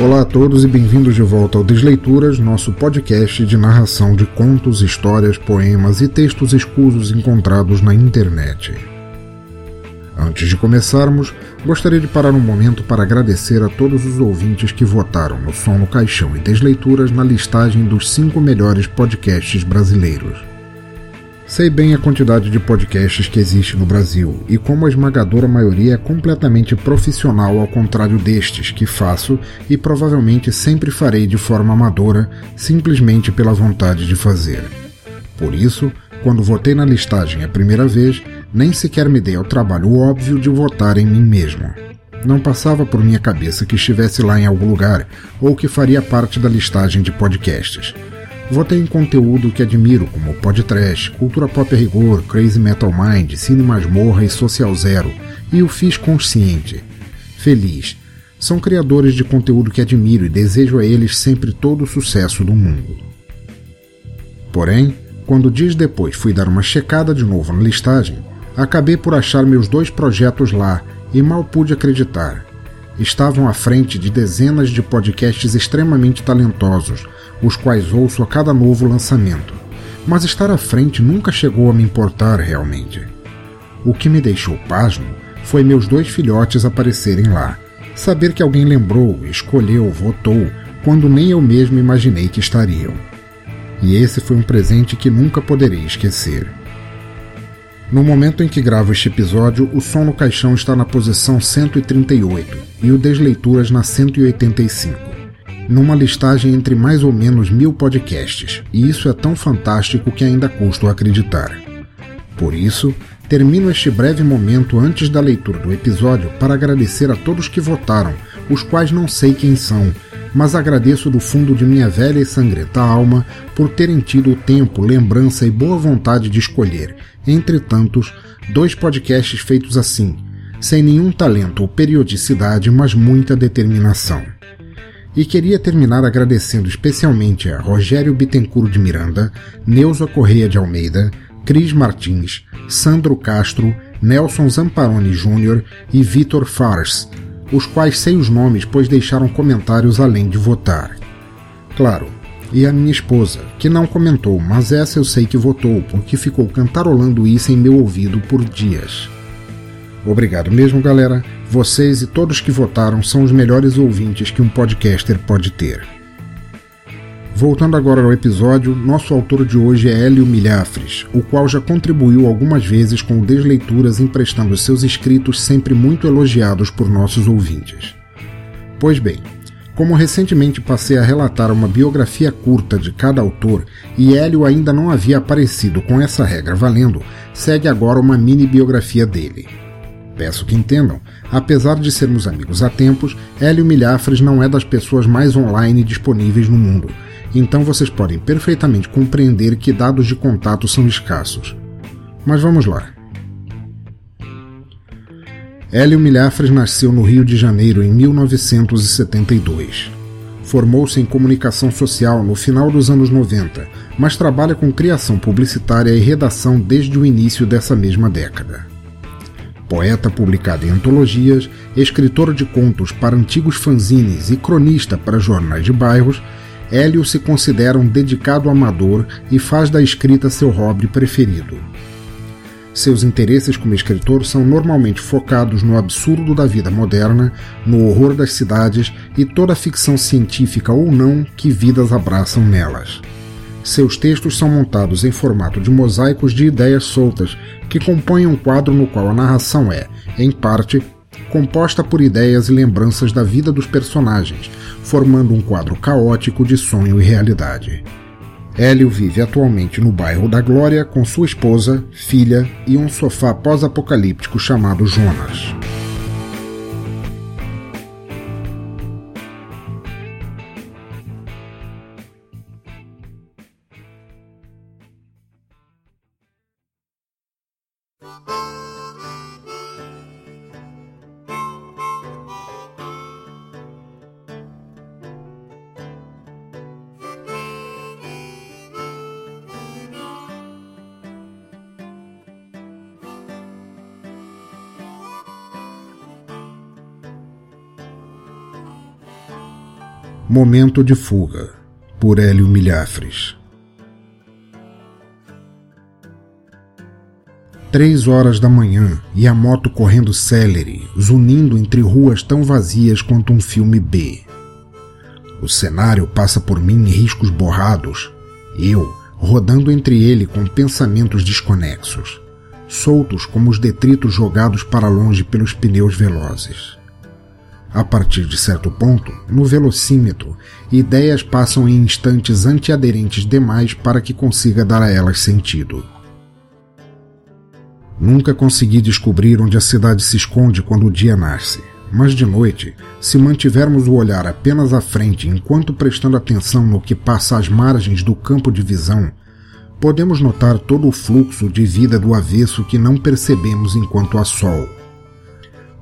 Olá a todos e bem-vindos de volta ao Desleituras, nosso podcast de narração de contos, histórias, poemas e textos escusos encontrados na internet. Antes de começarmos, gostaria de parar um momento para agradecer a todos os ouvintes que votaram no Som no Caixão e Desleituras na listagem dos cinco melhores podcasts brasileiros. Sei bem a quantidade de podcasts que existe no Brasil e como a esmagadora maioria é completamente profissional ao contrário destes que faço e provavelmente sempre farei de forma amadora, simplesmente pela vontade de fazer. Por isso, quando votei na listagem a primeira vez, nem sequer me dei ao trabalho óbvio de votar em mim mesmo. Não passava por minha cabeça que estivesse lá em algum lugar ou que faria parte da listagem de podcasts. Votei em conteúdo que admiro, como Podtrash, Cultura Pop a Rigor, Crazy Metal Mind, Cine Masmorra e Social Zero, e o fiz consciente. Feliz. São criadores de conteúdo que admiro e desejo a eles sempre todo o sucesso do mundo. Porém, quando dias depois fui dar uma checada de novo na listagem, acabei por achar meus dois projetos lá e mal pude acreditar. Estavam à frente de dezenas de podcasts extremamente talentosos, os quais ouço a cada novo lançamento, mas estar à frente nunca chegou a me importar realmente. O que me deixou pasmo foi meus dois filhotes aparecerem lá, saber que alguém lembrou, escolheu, votou, quando nem eu mesmo imaginei que estariam. E esse foi um presente que nunca poderei esquecer. No momento em que gravo este episódio, o som no caixão está na posição 138 e o Desleituras na 185 numa listagem entre mais ou menos mil podcasts, e isso é tão fantástico que ainda custo acreditar. Por isso, termino este breve momento antes da leitura do episódio para agradecer a todos que votaram, os quais não sei quem são, mas agradeço do fundo de minha velha e sangrenta alma por terem tido o tempo, lembrança e boa vontade de escolher, entre tantos, dois podcasts feitos assim, sem nenhum talento ou periodicidade, mas muita determinação. E queria terminar agradecendo especialmente a Rogério Bittencourt de Miranda, Neuza Correia de Almeida, Cris Martins, Sandro Castro, Nelson Zamparoni Jr. e Vitor Fars, os quais sei os nomes pois deixaram comentários além de votar. Claro, e a minha esposa, que não comentou, mas essa eu sei que votou, porque ficou cantarolando isso em meu ouvido por dias. Obrigado mesmo, galera. Vocês e todos que votaram são os melhores ouvintes que um podcaster pode ter. Voltando agora ao episódio, nosso autor de hoje é Hélio Milhafres, o qual já contribuiu algumas vezes com Desleituras emprestando seus escritos sempre muito elogiados por nossos ouvintes. Pois bem, como recentemente passei a relatar uma biografia curta de cada autor e Hélio ainda não havia aparecido com essa regra valendo, segue agora uma mini biografia dele. Peço que entendam, apesar de sermos amigos há tempos, Hélio Milhafres não é das pessoas mais online disponíveis no mundo, então vocês podem perfeitamente compreender que dados de contato são escassos. Mas vamos lá. Hélio Milhafres nasceu no Rio de Janeiro em 1972. Formou-se em comunicação social no final dos anos 90, mas trabalha com criação publicitária e redação desde o início dessa mesma década poeta publicado em antologias, escritor de contos para antigos fanzines e cronista para jornais de bairros, Hélio se considera um dedicado amador e faz da escrita seu hobby preferido. Seus interesses como escritor são normalmente focados no absurdo da vida moderna, no horror das cidades e toda a ficção científica ou não que vidas abraçam nelas. Seus textos são montados em formato de mosaicos de ideias soltas que compõem um quadro no qual a narração é, em parte, composta por ideias e lembranças da vida dos personagens, formando um quadro caótico de sonho e realidade. Hélio vive atualmente no bairro da Glória com sua esposa, filha e um sofá pós-apocalíptico chamado Jonas. Momento de Fuga, por Hélio Milhafres. Três horas da manhã e a moto correndo célere, zunindo entre ruas tão vazias quanto um filme B. O cenário passa por mim em riscos borrados, eu rodando entre ele com pensamentos desconexos, soltos como os detritos jogados para longe pelos pneus velozes. A partir de certo ponto, no velocímetro, ideias passam em instantes antiaderentes demais para que consiga dar a elas sentido. Nunca consegui descobrir onde a cidade se esconde quando o dia nasce, mas de noite, se mantivermos o olhar apenas à frente enquanto prestando atenção no que passa às margens do campo de visão, podemos notar todo o fluxo de vida do avesso que não percebemos enquanto há sol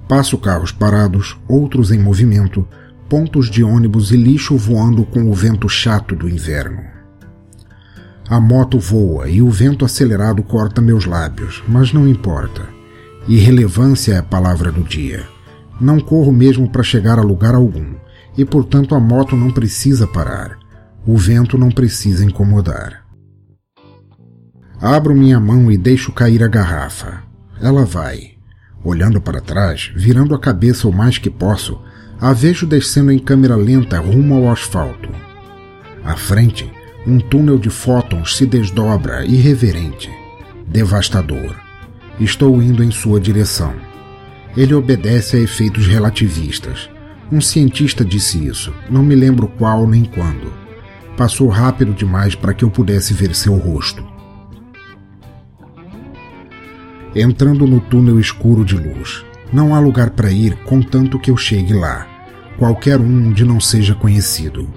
Passo carros parados, outros em movimento, pontos de ônibus e lixo voando com o vento chato do inverno. A moto voa e o vento acelerado corta meus lábios, mas não importa. Irrelevância é a palavra do dia. Não corro mesmo para chegar a lugar algum, e portanto a moto não precisa parar. O vento não precisa incomodar. Abro minha mão e deixo cair a garrafa. Ela vai. Olhando para trás, virando a cabeça o mais que posso, a vejo descendo em câmera lenta rumo ao asfalto. À frente, um túnel de fótons se desdobra irreverente, devastador. Estou indo em sua direção. Ele obedece a efeitos relativistas. Um cientista disse isso, não me lembro qual nem quando. Passou rápido demais para que eu pudesse ver seu rosto entrando no túnel escuro de luz. Não há lugar para ir contanto que eu chegue lá, qualquer um onde não seja conhecido.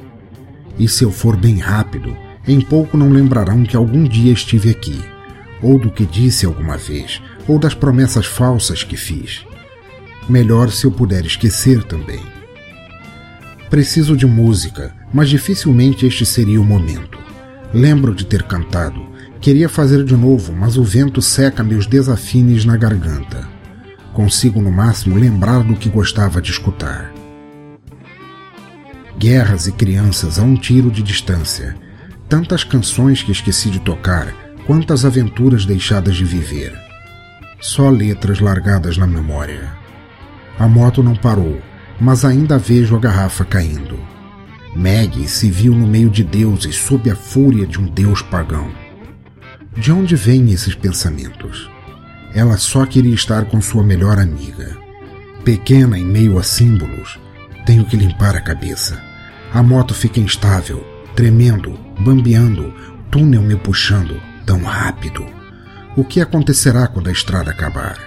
E se eu for bem rápido, em pouco não lembrarão que algum dia estive aqui, ou do que disse alguma vez, ou das promessas falsas que fiz. Melhor se eu puder esquecer também. Preciso de música, mas dificilmente este seria o momento. Lembro de ter cantado, Queria fazer de novo, mas o vento seca meus desafines na garganta. Consigo no máximo lembrar do que gostava de escutar. Guerras e crianças a um tiro de distância. Tantas canções que esqueci de tocar, quantas aventuras deixadas de viver. Só letras largadas na memória. A moto não parou, mas ainda vejo a garrafa caindo. Maggie se viu no meio de deuses sob a fúria de um deus pagão. De onde vêm esses pensamentos? Ela só queria estar com sua melhor amiga. Pequena em meio a símbolos, tenho que limpar a cabeça. A moto fica instável, tremendo, bambeando, túnel me puxando tão rápido. O que acontecerá quando a estrada acabar?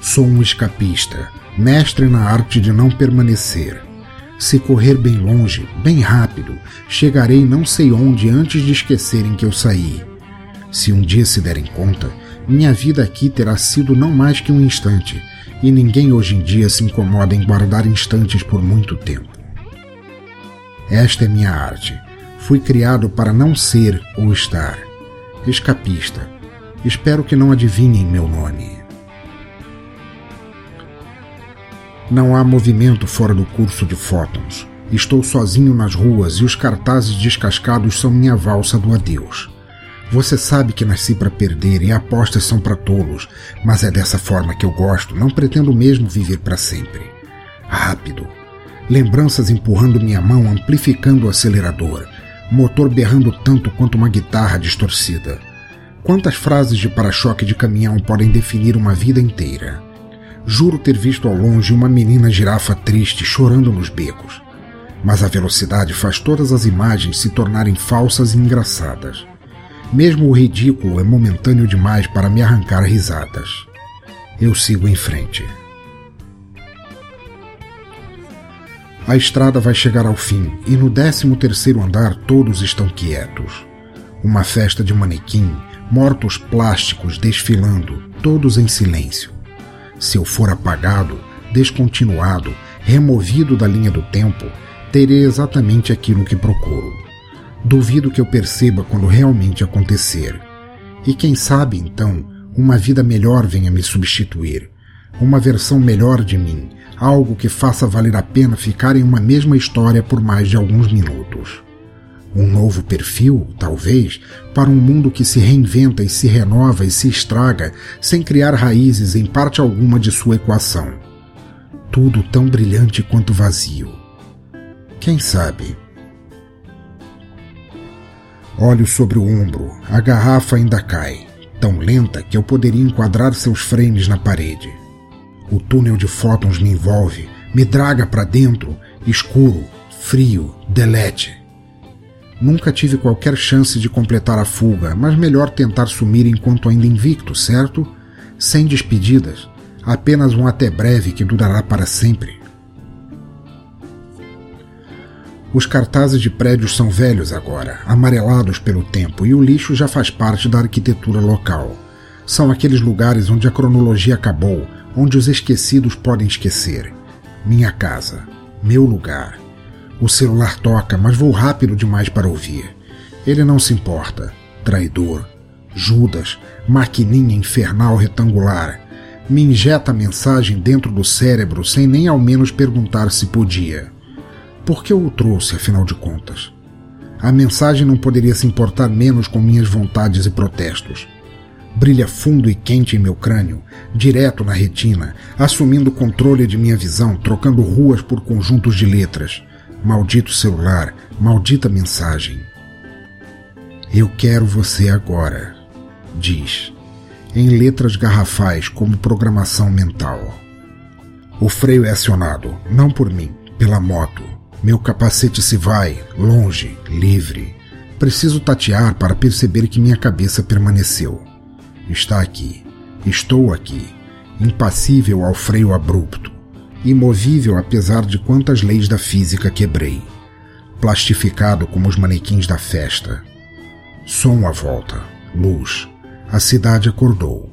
Sou um escapista, mestre na arte de não permanecer. Se correr bem longe, bem rápido, chegarei não sei onde antes de esquecerem que eu saí. Se um dia se derem conta, minha vida aqui terá sido não mais que um instante, e ninguém hoje em dia se incomoda em guardar instantes por muito tempo. Esta é minha arte. Fui criado para não ser ou estar. Escapista. Espero que não adivinhem meu nome. Não há movimento fora do curso de fótons. Estou sozinho nas ruas e os cartazes descascados são minha valsa do adeus. Você sabe que nasci para perder e apostas são para tolos, mas é dessa forma que eu gosto, não pretendo mesmo viver para sempre. Rápido. Lembranças empurrando minha mão, amplificando o acelerador. Motor berrando tanto quanto uma guitarra distorcida. Quantas frases de para-choque de caminhão podem definir uma vida inteira? Juro ter visto ao longe uma menina girafa triste chorando nos becos. Mas a velocidade faz todas as imagens se tornarem falsas e engraçadas. Mesmo o ridículo é momentâneo demais para me arrancar risadas. Eu sigo em frente. A estrada vai chegar ao fim e no décimo terceiro andar todos estão quietos. Uma festa de manequim, mortos plásticos desfilando, todos em silêncio. Se eu for apagado, descontinuado, removido da linha do tempo, terei exatamente aquilo que procuro. Duvido que eu perceba quando realmente acontecer. E quem sabe, então, uma vida melhor venha me substituir. Uma versão melhor de mim, algo que faça valer a pena ficar em uma mesma história por mais de alguns minutos. Um novo perfil, talvez, para um mundo que se reinventa e se renova e se estraga sem criar raízes em parte alguma de sua equação. Tudo tão brilhante quanto vazio. Quem sabe? Olho sobre o ombro, a garrafa ainda cai, tão lenta que eu poderia enquadrar seus frames na parede. O túnel de fótons me envolve, me draga para dentro, escuro, frio, delete. Nunca tive qualquer chance de completar a fuga, mas melhor tentar sumir enquanto ainda invicto, certo? Sem despedidas, apenas um até breve que durará para sempre. Os cartazes de prédios são velhos agora, amarelados pelo tempo, e o lixo já faz parte da arquitetura local. São aqueles lugares onde a cronologia acabou, onde os esquecidos podem esquecer. Minha casa, meu lugar. O celular toca, mas vou rápido demais para ouvir. Ele não se importa. Traidor. Judas, maquininha infernal retangular. Me injeta a mensagem dentro do cérebro sem nem ao menos perguntar se podia. Por que eu o trouxe, afinal de contas? A mensagem não poderia se importar menos com minhas vontades e protestos brilha fundo e quente em meu crânio, direto na retina, assumindo o controle de minha visão, trocando ruas por conjuntos de letras. Maldito celular, maldita mensagem. Eu quero você agora, diz, em letras garrafais como programação mental. O freio é acionado, não por mim, pela moto. Meu capacete se vai, longe, livre. Preciso tatear para perceber que minha cabeça permaneceu está aqui. Estou aqui, impassível ao freio abrupto, immovível apesar de quantas leis da física quebrei, plastificado como os manequins da festa. Som à volta, luz. A cidade acordou,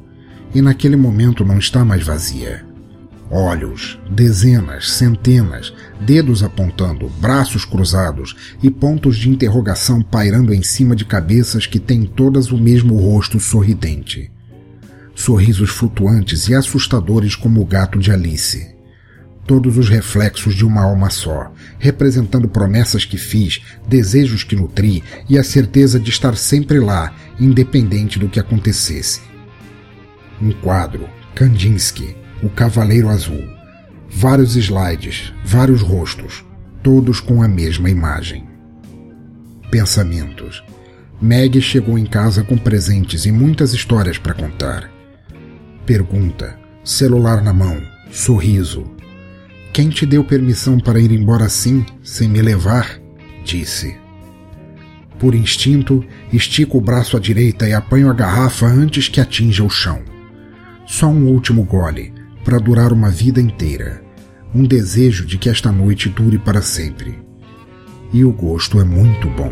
e naquele momento não está mais vazia. Olhos, dezenas, centenas, dedos apontando, braços cruzados e pontos de interrogação pairando em cima de cabeças que têm todas o mesmo rosto sorridente. Sorrisos flutuantes e assustadores como o gato de Alice. Todos os reflexos de uma alma só, representando promessas que fiz, desejos que nutri e a certeza de estar sempre lá, independente do que acontecesse. Um quadro, Kandinsky, o Cavaleiro Azul. Vários slides, vários rostos, todos com a mesma imagem. Pensamentos. Meg chegou em casa com presentes e muitas histórias para contar. Pergunta. Celular na mão. Sorriso. Quem te deu permissão para ir embora assim, sem me levar? Disse. Por instinto, estico o braço à direita e apanho a garrafa antes que atinja o chão. Só um último gole, para durar uma vida inteira, um desejo de que esta noite dure para sempre. E o gosto é muito bom.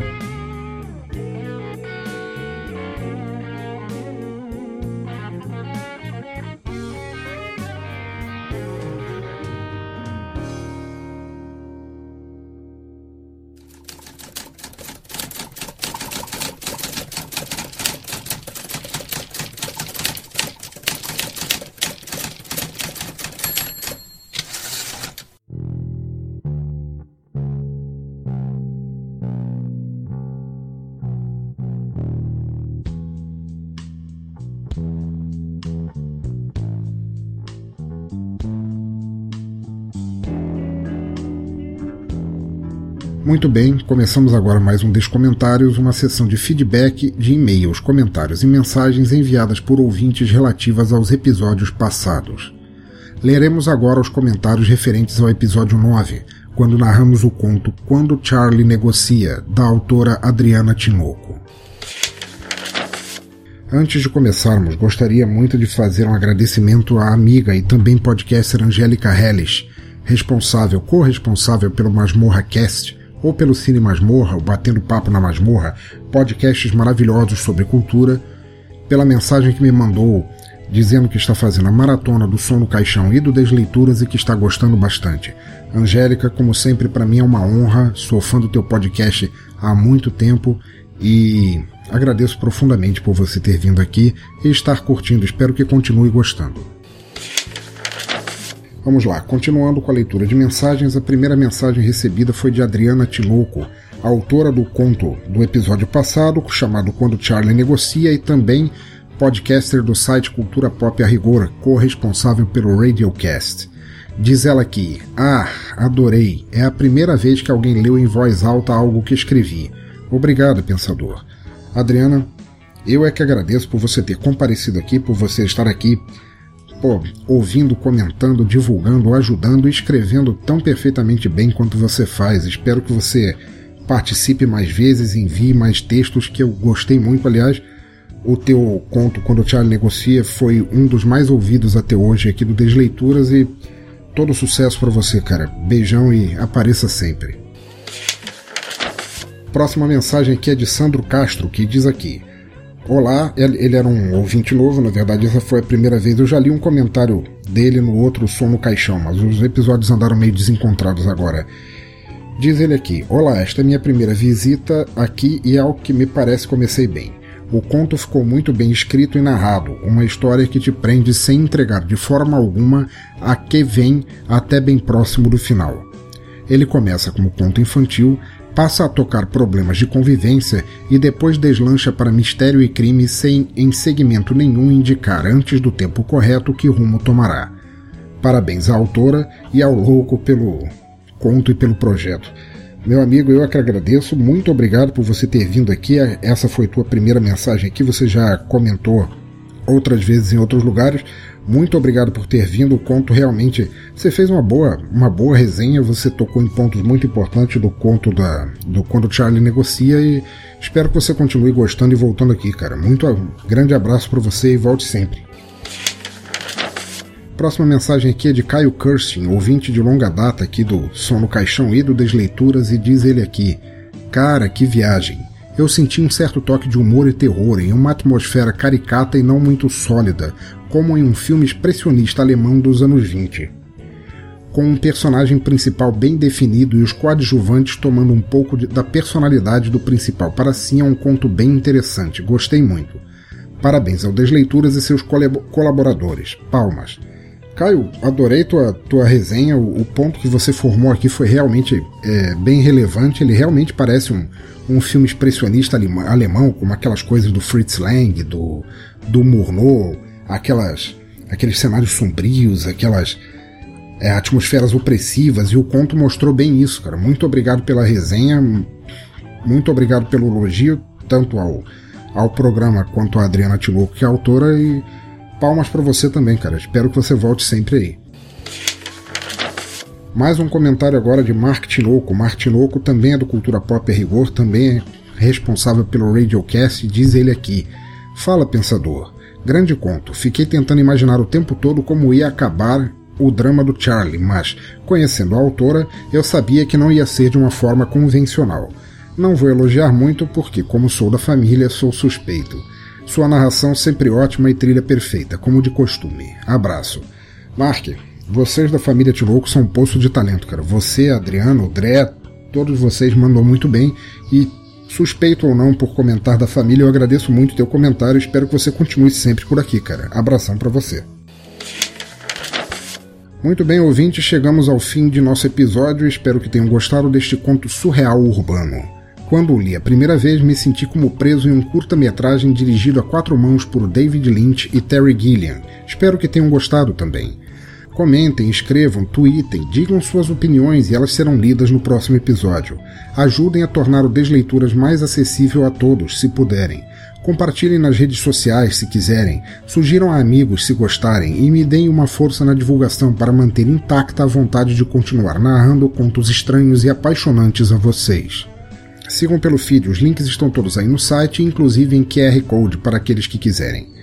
Muito bem, começamos agora mais um Descomentários, uma sessão de feedback de e-mails, comentários e mensagens enviadas por ouvintes relativas aos episódios passados. Leremos agora os comentários referentes ao episódio 9, quando narramos o conto Quando Charlie Negocia, da autora Adriana Tinoco. Antes de começarmos, gostaria muito de fazer um agradecimento à amiga e também podcaster Angélica Helles, responsável, corresponsável pelo Masmorra Cast, ou pelo Cine Masmorra, ou Batendo Papo na Masmorra, podcasts maravilhosos sobre cultura, pela mensagem que me mandou dizendo que está fazendo a maratona do som no caixão e do Desleituras e que está gostando bastante. Angélica, como sempre, para mim é uma honra, sou fã do teu podcast há muito tempo e agradeço profundamente por você ter vindo aqui e estar curtindo. Espero que continue gostando. Vamos lá, continuando com a leitura de mensagens, a primeira mensagem recebida foi de Adriana Tinoco, autora do conto do episódio passado, chamado Quando Charlie Negocia, e também podcaster do site Cultura Pop a Rigor, corresponsável pelo Radiocast. Diz ela aqui: Ah, adorei. É a primeira vez que alguém leu em voz alta algo que escrevi. Obrigado, pensador. Adriana, eu é que agradeço por você ter comparecido aqui, por você estar aqui, pô, ouvindo, comentando, divulgando, ajudando e escrevendo tão perfeitamente bem quanto você faz. Espero que você participe mais vezes, envie mais textos que eu gostei muito, aliás o teu conto, quando o Charlie negocia, foi um dos mais ouvidos até hoje aqui do Desleituras e todo sucesso para você, cara. Beijão e apareça sempre. Próxima mensagem aqui é de Sandro Castro, que diz aqui: Olá, ele era um ouvinte novo, na verdade essa foi a primeira vez. Eu já li um comentário dele no outro Som no Caixão, mas os episódios andaram meio desencontrados agora. Diz ele aqui: Olá, esta é minha primeira visita aqui e ao que me parece comecei bem. O conto ficou muito bem escrito e narrado, uma história que te prende sem entregar de forma alguma a que vem até bem próximo do final. Ele começa como conto infantil, passa a tocar problemas de convivência e depois deslancha para mistério e crime sem em segmento nenhum indicar antes do tempo correto que rumo tomará. Parabéns à autora e ao louco pelo conto e pelo projeto. Meu amigo, eu é que agradeço. Muito obrigado por você ter vindo aqui. Essa foi tua primeira mensagem aqui. Você já comentou outras vezes em outros lugares. Muito obrigado por ter vindo. O conto realmente. Você fez uma boa, uma boa resenha. Você tocou em pontos muito importantes do conto da, do quando Charlie negocia e espero que você continue gostando e voltando aqui, cara. Muito grande abraço para você e volte sempre. Próxima mensagem aqui é de Caio Kirsten, ouvinte de longa data aqui do Som no Caixão e do Desleituras, e diz ele aqui: Cara, que viagem! Eu senti um certo toque de humor e terror em uma atmosfera caricata e não muito sólida, como em um filme expressionista alemão dos anos 20. Com um personagem principal bem definido e os coadjuvantes tomando um pouco de, da personalidade do principal para si, é um conto bem interessante. Gostei muito. Parabéns ao Desleituras e seus colaboradores. Palmas. Caio, adorei tua, tua resenha. O, o, ponto que você formou aqui foi realmente é, bem relevante. Ele realmente parece um, um filme expressionista alemão, como aquelas coisas do Fritz Lang, do, do Murnau, aquelas, aqueles cenários sombrios, aquelas é, atmosferas opressivas. E o conto mostrou bem isso, cara. Muito obrigado pela resenha. Muito obrigado pelo elogio, tanto ao, ao programa quanto a Adriana Tinoco, que é autora. E palmas para você também, cara. Espero que você volte sempre aí. Mais um comentário agora de Mark Tinoco. Mark Tinoco também é do Cultura Pop a Rigor, também é responsável pelo Radiocast, diz ele aqui. Fala, pensador. Grande conto. Fiquei tentando imaginar o tempo todo como ia acabar o drama do Charlie, mas, conhecendo a autora, eu sabia que não ia ser de uma forma convencional. Não vou elogiar muito porque, como sou da família, sou suspeito. Sua narração sempre ótima e trilha perfeita, como de costume. Abraço. Mark, vocês da família Tiloco são um poço de talento, cara. Você, Adriano, o Dré, todos vocês mandam muito bem e suspeito ou não por comentar da família, eu agradeço muito teu comentário e espero que você continue sempre por aqui, cara. Abração para você. Muito bem, ouvintes, chegamos ao fim de nosso episódio. Espero que tenham gostado deste conto surreal urbano. Quando o li a primeira vez, me senti como preso em um curta-metragem dirigido a quatro mãos por David Lynch e Terry Gilliam. Espero que tenham gostado também. Comentem, escrevam, tweetem, digam suas opiniões e elas serão lidas no próximo episódio. Ajudem a tornar o Desleituras mais acessível a todos, se puderem. Compartilhem nas redes sociais se quiserem, sugiram a amigos se gostarem e me deem uma força na divulgação para manter intacta a vontade de continuar narrando contos estranhos e apaixonantes a vocês. Sigam pelo feed, os links estão todos aí no site, inclusive em QR Code para aqueles que quiserem.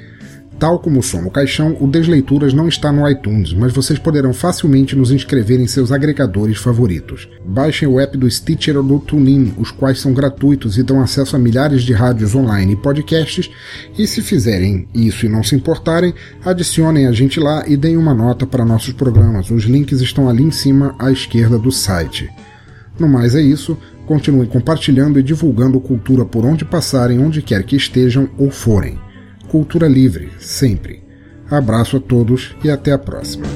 Tal como o Som no Caixão, o Desleituras não está no iTunes, mas vocês poderão facilmente nos inscrever em seus agregadores favoritos. Baixem o app do Stitcher ou do TuneIn, os quais são gratuitos e dão acesso a milhares de rádios online e podcasts, e se fizerem isso e não se importarem, adicionem a gente lá e deem uma nota para nossos programas. Os links estão ali em cima à esquerda do site. No mais é isso, continuem compartilhando e divulgando cultura por onde passarem, onde quer que estejam ou forem. Cultura livre, sempre. Abraço a todos e até a próxima.